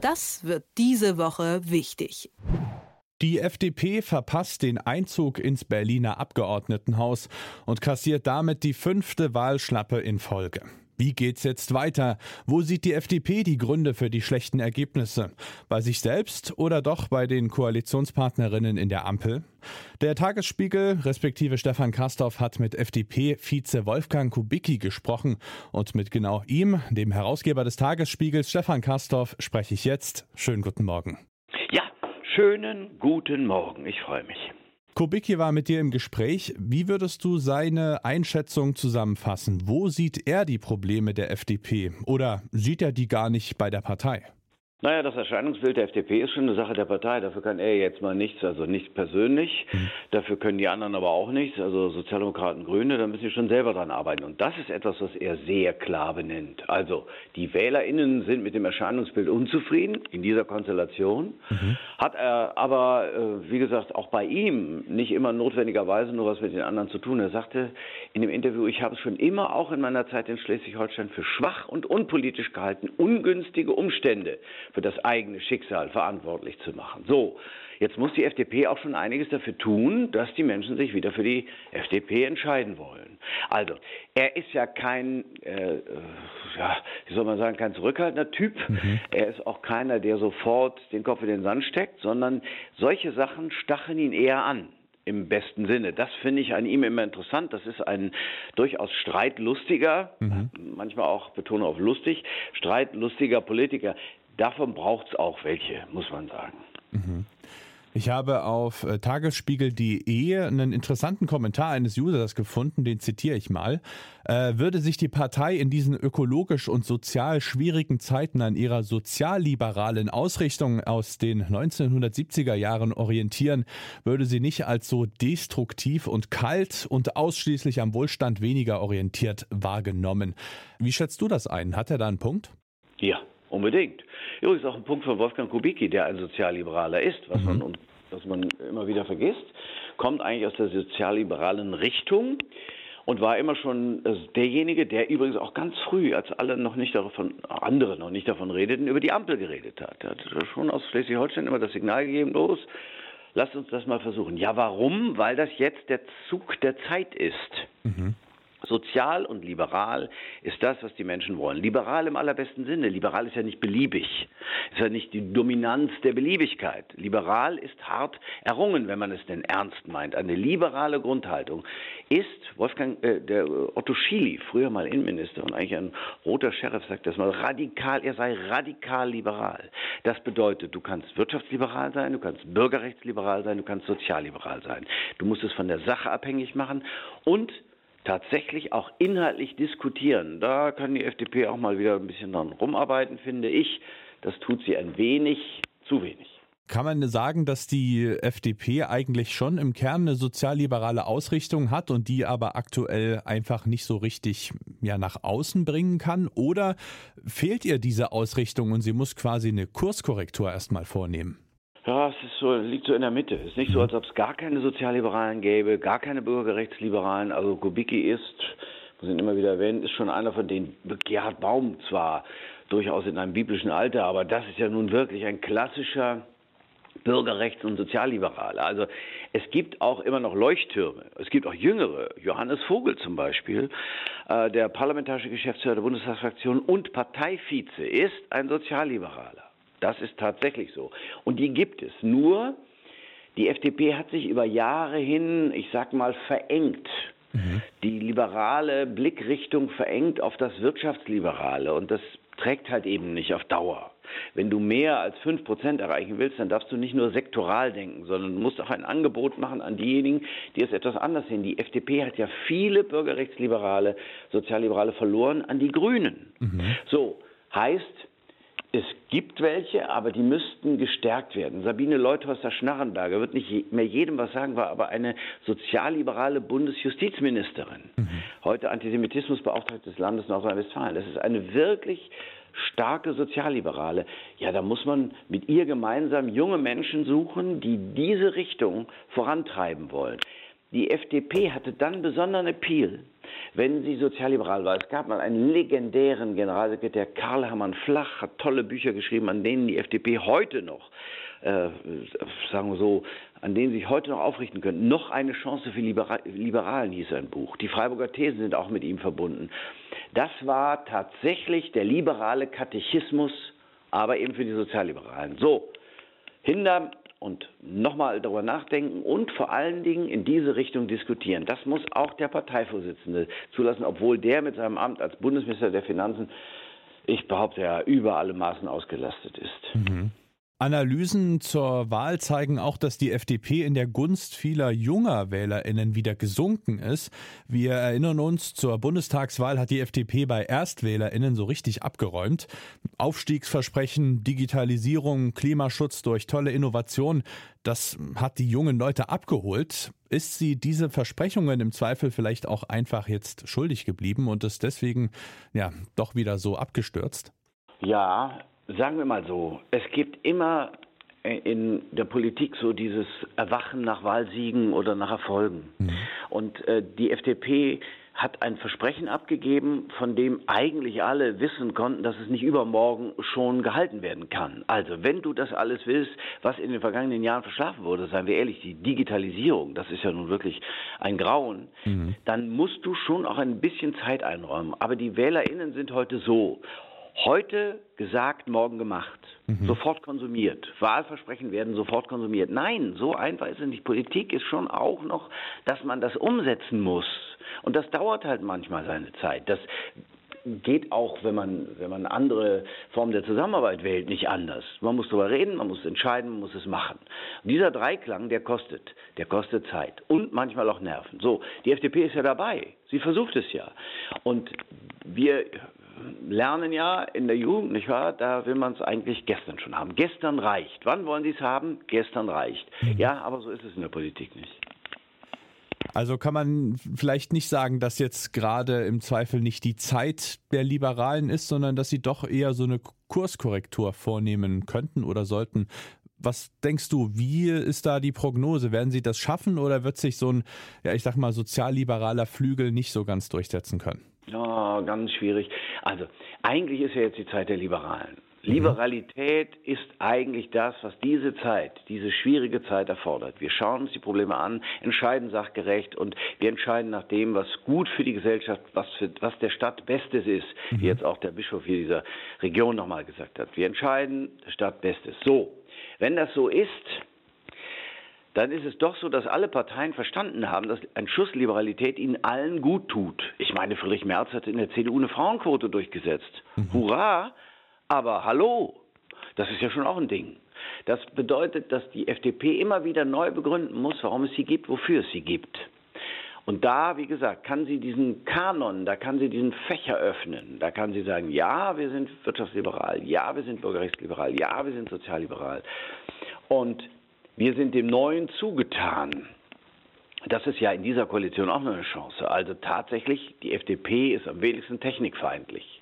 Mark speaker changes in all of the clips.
Speaker 1: Das wird diese Woche wichtig.
Speaker 2: Die FDP verpasst den Einzug ins Berliner Abgeordnetenhaus und kassiert damit die fünfte Wahlschlappe in Folge. Wie geht's jetzt weiter? Wo sieht die FDP die Gründe für die schlechten Ergebnisse? Bei sich selbst oder doch bei den Koalitionspartnerinnen in der Ampel? Der Tagesspiegel respektive Stefan Kastorf hat mit FDP-Vize Wolfgang Kubicki gesprochen und mit genau ihm, dem Herausgeber des Tagesspiegels Stefan Kastorf, spreche ich jetzt. Schönen guten Morgen.
Speaker 3: Ja, schönen guten Morgen. Ich freue mich.
Speaker 2: Kubicki war mit dir im Gespräch. Wie würdest du seine Einschätzung zusammenfassen? Wo sieht er die Probleme der FDP? Oder sieht er die gar nicht bei der Partei?
Speaker 3: Naja, das Erscheinungsbild der FDP ist schon eine Sache der Partei. Dafür kann er jetzt mal nichts, also nicht persönlich. Mhm. Dafür können die anderen aber auch nichts, also Sozialdemokraten, Grüne, da müssen sie schon selber dran arbeiten. Und das ist etwas, was er sehr klar benennt. Also, die WählerInnen sind mit dem Erscheinungsbild unzufrieden in dieser Konstellation. Mhm. Hat er aber, äh, wie gesagt, auch bei ihm nicht immer notwendigerweise nur was mit den anderen zu tun. Er sagte in dem Interview, ich habe es schon immer auch in meiner Zeit in Schleswig-Holstein für schwach und unpolitisch gehalten, ungünstige Umstände für das eigene Schicksal verantwortlich zu machen. So, jetzt muss die FDP auch schon einiges dafür tun, dass die Menschen sich wieder für die FDP entscheiden wollen. Also, er ist ja kein, äh, äh, ja, wie soll man sagen, kein zurückhaltender Typ. Mhm. Er ist auch keiner, der sofort den Kopf in den Sand steckt, sondern solche Sachen stacheln ihn eher an im besten Sinne. Das finde ich an ihm immer interessant. Das ist ein durchaus streitlustiger, mhm. manchmal auch betone auf lustig, streitlustiger Politiker. Davon braucht es auch welche, muss man sagen.
Speaker 2: Mhm. Ich habe auf äh, tagesspiegel.de einen interessanten Kommentar eines Users gefunden, den zitiere ich mal. Äh, würde sich die Partei in diesen ökologisch und sozial schwierigen Zeiten an ihrer sozialliberalen Ausrichtung aus den 1970er Jahren orientieren, würde sie nicht als so destruktiv und kalt und ausschließlich am Wohlstand weniger orientiert wahrgenommen. Wie schätzt du das ein? Hat er da einen Punkt?
Speaker 3: Ja, unbedingt. Übrigens auch ein Punkt von Wolfgang Kubicki, der ein Sozialliberaler ist, was, mhm. man, was man immer wieder vergisst, kommt eigentlich aus der sozialliberalen Richtung und war immer schon äh, derjenige, der übrigens auch ganz früh, als alle noch nicht davon, andere noch nicht davon redeten, über die Ampel geredet hat. Er hat schon aus Schleswig-Holstein immer das Signal gegeben, los, lasst uns das mal versuchen. Ja, warum? Weil das jetzt der Zug der Zeit ist. Mhm. Sozial und liberal ist das, was die Menschen wollen. Liberal im allerbesten Sinne. Liberal ist ja nicht beliebig. Ist ja nicht die Dominanz der Beliebigkeit. Liberal ist hart errungen, wenn man es denn ernst meint. Eine liberale Grundhaltung ist, Wolfgang, äh, der Otto Schily, früher mal Innenminister und eigentlich ein roter Sheriff, sagt das mal, radikal, er sei radikal liberal. Das bedeutet, du kannst wirtschaftsliberal sein, du kannst bürgerrechtsliberal sein, du kannst sozialliberal sein. Du musst es von der Sache abhängig machen und tatsächlich auch inhaltlich diskutieren. Da kann die FDP auch mal wieder ein bisschen dran rumarbeiten, finde ich. Das tut sie ein wenig, zu wenig.
Speaker 2: Kann man sagen, dass die FDP eigentlich schon im Kern eine sozialliberale Ausrichtung hat und die aber aktuell einfach nicht so richtig ja, nach außen bringen kann? Oder fehlt ihr diese Ausrichtung und sie muss quasi eine Kurskorrektur erstmal vornehmen?
Speaker 3: Ja, es ist so, liegt so in der Mitte. Es ist nicht so, als ob es gar keine Sozialliberalen gäbe, gar keine Bürgerrechtsliberalen. Also Kubicki ist, muss ich immer wieder erwähnen, ist schon einer von denen, Gerhard Baum zwar durchaus in einem biblischen Alter, aber das ist ja nun wirklich ein klassischer Bürgerrechts- und Sozialliberaler. Also es gibt auch immer noch Leuchttürme. Es gibt auch jüngere. Johannes Vogel zum Beispiel, äh, der parlamentarische Geschäftsführer der Bundestagsfraktion und Parteivize, ist ein Sozialliberaler. Das ist tatsächlich so. Und die gibt es. Nur, die FDP hat sich über Jahre hin, ich sag mal, verengt. Mhm. Die liberale Blickrichtung verengt auf das Wirtschaftsliberale. Und das trägt halt eben nicht auf Dauer. Wenn du mehr als fünf Prozent erreichen willst, dann darfst du nicht nur sektoral denken, sondern du musst auch ein Angebot machen an diejenigen, die es etwas anders sehen. Die FDP hat ja viele Bürgerrechtsliberale, Sozialliberale verloren an die Grünen. Mhm. So, heißt, es gibt welche, aber die müssten gestärkt werden. Sabine Leuthäuser-Schnarrenberger wird nicht mehr jedem was sagen, war aber eine sozialliberale Bundesjustizministerin. Mhm. Heute Antisemitismusbeauftragte des Landes Nordrhein-Westfalen. Das ist eine wirklich starke Sozialliberale. Ja, da muss man mit ihr gemeinsam junge Menschen suchen, die diese Richtung vorantreiben wollen. Die FDP hatte dann besonderen Appeal, wenn sie sozialliberal war. Es gab mal einen legendären Generalsekretär, Karl Hermann Flach, hat tolle Bücher geschrieben, an denen die FDP heute noch, äh, sagen wir so, an denen sich heute noch aufrichten können. Noch eine Chance für Libera Liberalen hieß ein Buch. Die Freiburger Thesen sind auch mit ihm verbunden. Das war tatsächlich der liberale Katechismus, aber eben für die Sozialliberalen. So, hindern und nochmal darüber nachdenken und vor allen Dingen in diese Richtung diskutieren. Das muss auch der Parteivorsitzende zulassen, obwohl der mit seinem Amt als Bundesminister der Finanzen, ich behaupte ja, über alle Maßen ausgelastet ist. Mhm.
Speaker 2: Analysen zur Wahl zeigen auch, dass die FDP in der Gunst vieler junger Wählerinnen wieder gesunken ist. Wir erinnern uns, zur Bundestagswahl hat die FDP bei Erstwählerinnen so richtig abgeräumt. Aufstiegsversprechen, Digitalisierung, Klimaschutz durch tolle Innovation, das hat die jungen Leute abgeholt. Ist sie diese Versprechungen im Zweifel vielleicht auch einfach jetzt schuldig geblieben und ist deswegen ja doch wieder so abgestürzt?
Speaker 3: Ja, sagen wir mal so, es gibt immer in der Politik so dieses Erwachen nach Wahlsiegen oder nach Erfolgen. Mhm. Und äh, die FDP hat ein Versprechen abgegeben, von dem eigentlich alle wissen konnten, dass es nicht übermorgen schon gehalten werden kann. Also, wenn du das alles willst, was in den vergangenen Jahren verschlafen wurde, seien wir ehrlich, die Digitalisierung, das ist ja nun wirklich ein Grauen, mhm. dann musst du schon auch ein bisschen Zeit einräumen. Aber die WählerInnen sind heute so. Heute gesagt, morgen gemacht. Mhm. Sofort konsumiert. Wahlversprechen werden sofort konsumiert. Nein, so einfach ist es nicht. Politik ist schon auch noch, dass man das umsetzen muss. Und das dauert halt manchmal seine Zeit. Das geht auch, wenn man, wenn man andere Formen der Zusammenarbeit wählt, nicht anders. Man muss darüber reden, man muss entscheiden, man muss es machen. Und dieser Dreiklang, der kostet. Der kostet Zeit und manchmal auch Nerven. So, die FDP ist ja dabei. Sie versucht es ja. Und wir lernen ja in der Jugend, nicht wahr? Da will man es eigentlich gestern schon haben. Gestern reicht. Wann wollen Sie es haben? Gestern reicht. Mhm. Ja, aber so ist es in der Politik nicht.
Speaker 2: Also kann man vielleicht nicht sagen, dass jetzt gerade im Zweifel nicht die Zeit der Liberalen ist, sondern dass sie doch eher so eine Kurskorrektur vornehmen könnten oder sollten. Was denkst du, wie ist da die Prognose? Werden sie das schaffen oder wird sich so ein, ja, ich sag mal, sozialliberaler Flügel nicht so ganz durchsetzen können?
Speaker 3: Ja, ganz schwierig. Also, eigentlich ist ja jetzt die Zeit der Liberalen. Mhm. Liberalität ist eigentlich das, was diese Zeit, diese schwierige Zeit erfordert. Wir schauen uns die Probleme an, entscheiden sachgerecht und wir entscheiden nach dem, was gut für die Gesellschaft, was, für, was der Stadt Bestes ist, mhm. wie jetzt auch der Bischof hier dieser Region nochmal gesagt hat. Wir entscheiden der Stadt Bestes. So, wenn das so ist, dann ist es doch so, dass alle Parteien verstanden haben, dass ein Schuss Liberalität ihnen allen gut tut. Ich meine, Friedrich Merz hat in der CDU eine Frauenquote durchgesetzt. Mhm. Hurra! Aber hallo, das ist ja schon auch ein Ding. Das bedeutet, dass die FDP immer wieder neu begründen muss, warum es sie gibt, wofür es sie gibt. Und da, wie gesagt, kann sie diesen Kanon, da kann sie diesen Fächer öffnen. Da kann sie sagen, ja, wir sind wirtschaftsliberal, ja, wir sind bürgerrechtsliberal, ja, wir sind sozialliberal. Und wir sind dem Neuen zugetan. Das ist ja in dieser Koalition auch noch eine Chance. Also tatsächlich, die FDP ist am wenigsten technikfeindlich.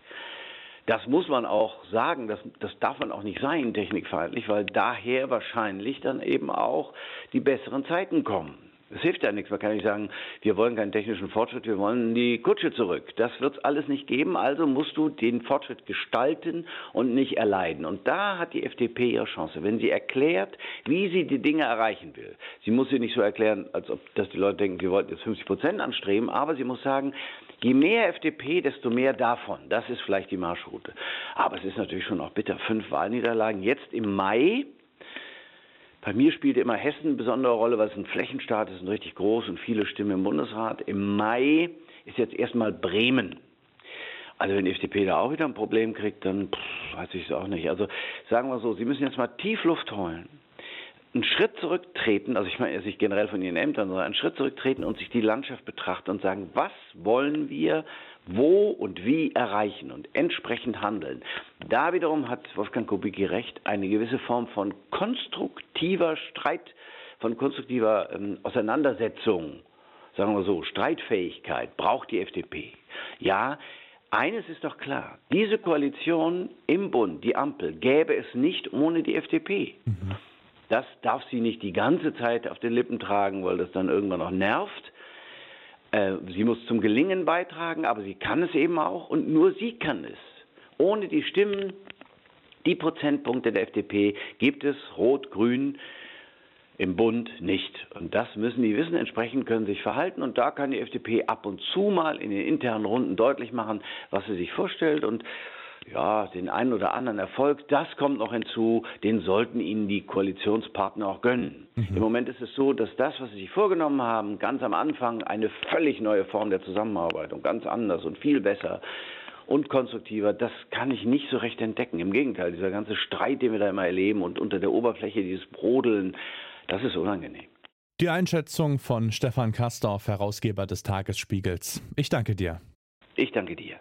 Speaker 3: Das muss man auch sagen, das, das darf man auch nicht sein, technikfeindlich, weil daher wahrscheinlich dann eben auch die besseren Zeiten kommen. Es hilft ja nichts. Man kann nicht sagen, wir wollen keinen technischen Fortschritt, wir wollen die Kutsche zurück. Das wird es alles nicht geben. Also musst du den Fortschritt gestalten und nicht erleiden. Und da hat die FDP ihre Chance. Wenn sie erklärt, wie sie die Dinge erreichen will. Sie muss sie nicht so erklären, als ob dass die Leute denken, wir wollten jetzt 50 Prozent anstreben, aber sie muss sagen, Je mehr FDP, desto mehr davon. Das ist vielleicht die Marschroute. Aber es ist natürlich schon auch bitter. Fünf Wahlniederlagen jetzt im Mai bei mir spielte immer Hessen eine besondere Rolle, weil es ein Flächenstaat ist und richtig groß und viele Stimmen im Bundesrat. Im Mai ist jetzt erstmal Bremen. Also wenn die FDP da auch wieder ein Problem kriegt, dann pff, weiß ich es auch nicht. Also sagen wir so, Sie müssen jetzt mal tief Luft holen, einen Schritt zurücktreten, also ich meine sich generell von Ihren Ämtern, sondern einen Schritt zurücktreten und sich die Landschaft betrachten und sagen, was wollen wir, wo und wie erreichen und entsprechend handeln. Da wiederum hat Wolfgang Kubicki recht, eine gewisse Form von konstruktiver Streit, von konstruktiver ähm, Auseinandersetzung, sagen wir so, Streitfähigkeit braucht die FDP. Ja, eines ist doch klar, diese Koalition im Bund, die Ampel, gäbe es nicht ohne die FDP. Mhm. Das darf sie nicht die ganze Zeit auf den Lippen tragen, weil das dann irgendwann noch nervt. Äh, sie muss zum Gelingen beitragen, aber sie kann es eben auch und nur sie kann es. Ohne die Stimmen, die Prozentpunkte der FDP gibt es Rot-Grün im Bund nicht. Und das müssen die wissen. Entsprechend können sie sich verhalten. Und da kann die FDP ab und zu mal in den internen Runden deutlich machen, was sie sich vorstellt. Und ja, den einen oder anderen Erfolg, das kommt noch hinzu, den sollten ihnen die Koalitionspartner auch gönnen. Mhm. Im Moment ist es so, dass das, was sie sich vorgenommen haben, ganz am Anfang eine völlig neue Form der Zusammenarbeit und ganz anders und viel besser und konstruktiver, das kann ich nicht so recht entdecken. Im Gegenteil, dieser ganze Streit, den wir da immer erleben und unter der Oberfläche dieses Brodeln, das ist unangenehm.
Speaker 2: Die Einschätzung von Stefan Kastorf, Herausgeber des Tagesspiegels. Ich danke dir.
Speaker 3: Ich danke dir.